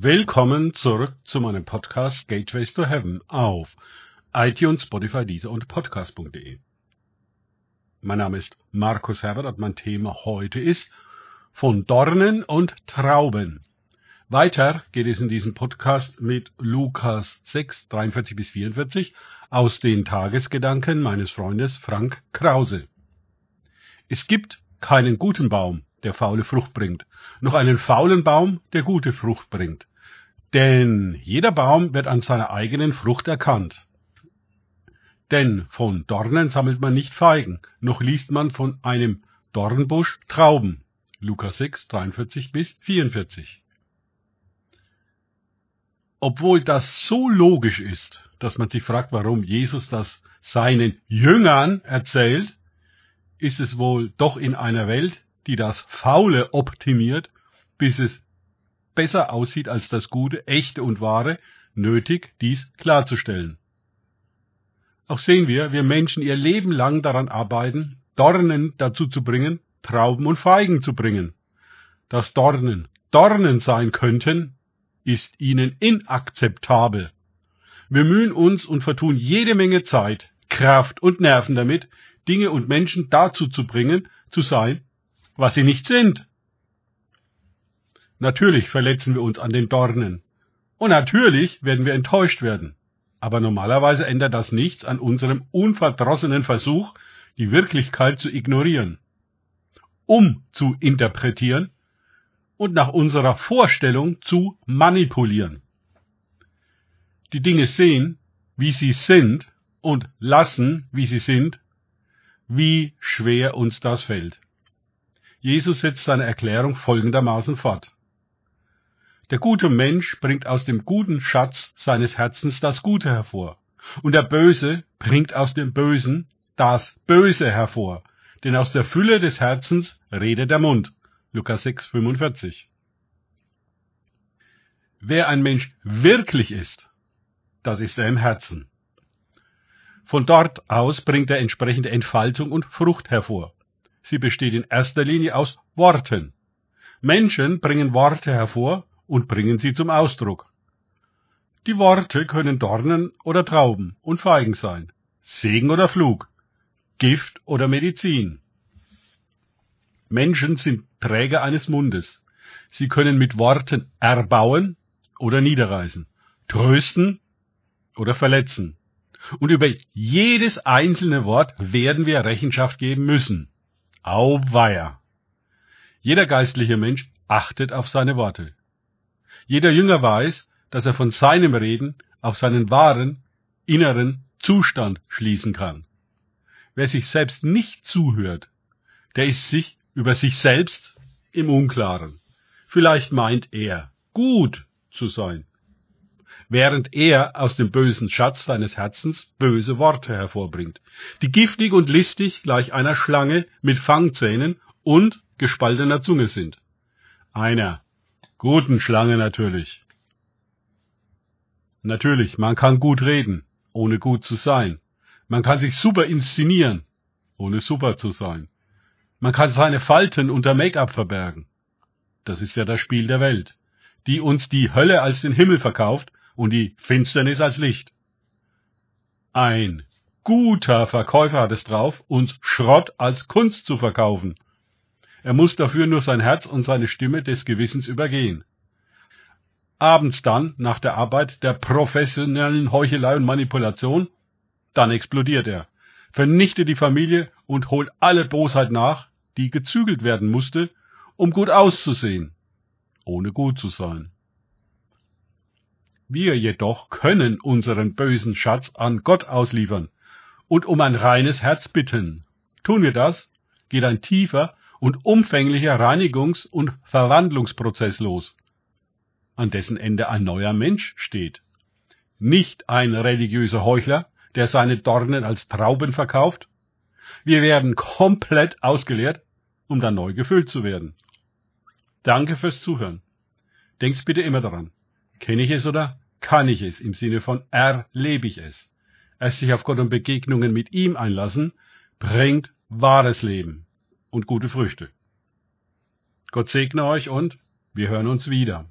Willkommen zurück zu meinem Podcast Gateways to Heaven auf iTunes, Spotify, Deezer und Podcast.de. Mein Name ist Markus Herbert und mein Thema heute ist von Dornen und Trauben. Weiter geht es in diesem Podcast mit Lukas 6, 43 bis 44 aus den Tagesgedanken meines Freundes Frank Krause. Es gibt keinen guten Baum, der faule Frucht bringt, noch einen faulen Baum, der gute Frucht bringt. Denn jeder Baum wird an seiner eigenen Frucht erkannt. Denn von Dornen sammelt man nicht Feigen, noch liest man von einem Dornbusch Trauben. Lukas 6, 43 bis 44. Obwohl das so logisch ist, dass man sich fragt, warum Jesus das seinen Jüngern erzählt, ist es wohl doch in einer Welt, die das Faule optimiert, bis es besser aussieht als das Gute, Echte und Wahre, nötig, dies klarzustellen. Auch sehen wir, wir Menschen ihr Leben lang daran arbeiten, Dornen dazu zu bringen, Trauben und Feigen zu bringen. Dass Dornen Dornen sein könnten, ist ihnen inakzeptabel. Wir mühen uns und vertun jede Menge Zeit, Kraft und Nerven damit, Dinge und Menschen dazu zu bringen, zu sein, was sie nicht sind. Natürlich verletzen wir uns an den Dornen. Und natürlich werden wir enttäuscht werden. Aber normalerweise ändert das nichts an unserem unverdrossenen Versuch, die Wirklichkeit zu ignorieren, um zu interpretieren und nach unserer Vorstellung zu manipulieren. Die Dinge sehen, wie sie sind und lassen, wie sie sind, wie schwer uns das fällt. Jesus setzt seine Erklärung folgendermaßen fort. Der gute Mensch bringt aus dem guten Schatz seines Herzens das Gute hervor, und der Böse bringt aus dem Bösen das Böse hervor, denn aus der Fülle des Herzens redet der Mund. Lukas 6, 45. Wer ein Mensch wirklich ist, das ist er im Herzen. Von dort aus bringt er entsprechende Entfaltung und Frucht hervor. Sie besteht in erster Linie aus Worten. Menschen bringen Worte hervor und bringen sie zum Ausdruck. Die Worte können Dornen oder Trauben und Feigen sein, Segen oder Flug, Gift oder Medizin. Menschen sind Träger eines Mundes. Sie können mit Worten erbauen oder niederreißen, trösten oder verletzen. Und über jedes einzelne Wort werden wir Rechenschaft geben müssen. Auweia! Jeder geistliche Mensch achtet auf seine Worte. Jeder Jünger weiß, dass er von seinem Reden auf seinen wahren, inneren Zustand schließen kann. Wer sich selbst nicht zuhört, der ist sich über sich selbst im Unklaren. Vielleicht meint er, gut zu sein, während er aus dem bösen Schatz seines Herzens böse Worte hervorbringt, die giftig und listig gleich einer Schlange mit Fangzähnen und gespaltener Zunge sind. Einer guten Schlange natürlich. Natürlich, man kann gut reden, ohne gut zu sein. Man kann sich super inszenieren, ohne super zu sein. Man kann seine Falten unter Make-up verbergen. Das ist ja das Spiel der Welt, die uns die Hölle als den Himmel verkauft und die Finsternis als Licht. Ein guter Verkäufer hat es drauf, uns Schrott als Kunst zu verkaufen. Er muss dafür nur sein Herz und seine Stimme des Gewissens übergehen. Abends dann, nach der Arbeit der professionellen Heuchelei und Manipulation, dann explodiert er, vernichtet die Familie und holt alle Bosheit nach, die gezügelt werden musste, um gut auszusehen, ohne gut zu sein. Wir jedoch können unseren bösen Schatz an Gott ausliefern und um ein reines Herz bitten. Tun wir das, geht ein tiefer und umfänglicher Reinigungs- und Verwandlungsprozess los, an dessen Ende ein neuer Mensch steht. Nicht ein religiöser Heuchler, der seine Dornen als Trauben verkauft. Wir werden komplett ausgeleert, um dann neu gefüllt zu werden. Danke fürs Zuhören. Denkt bitte immer daran. Kenne ich es oder kann ich es im Sinne von erlebe ich es? Erst sich auf Gott und Begegnungen mit ihm einlassen, bringt wahres Leben und gute Früchte. Gott segne euch und wir hören uns wieder.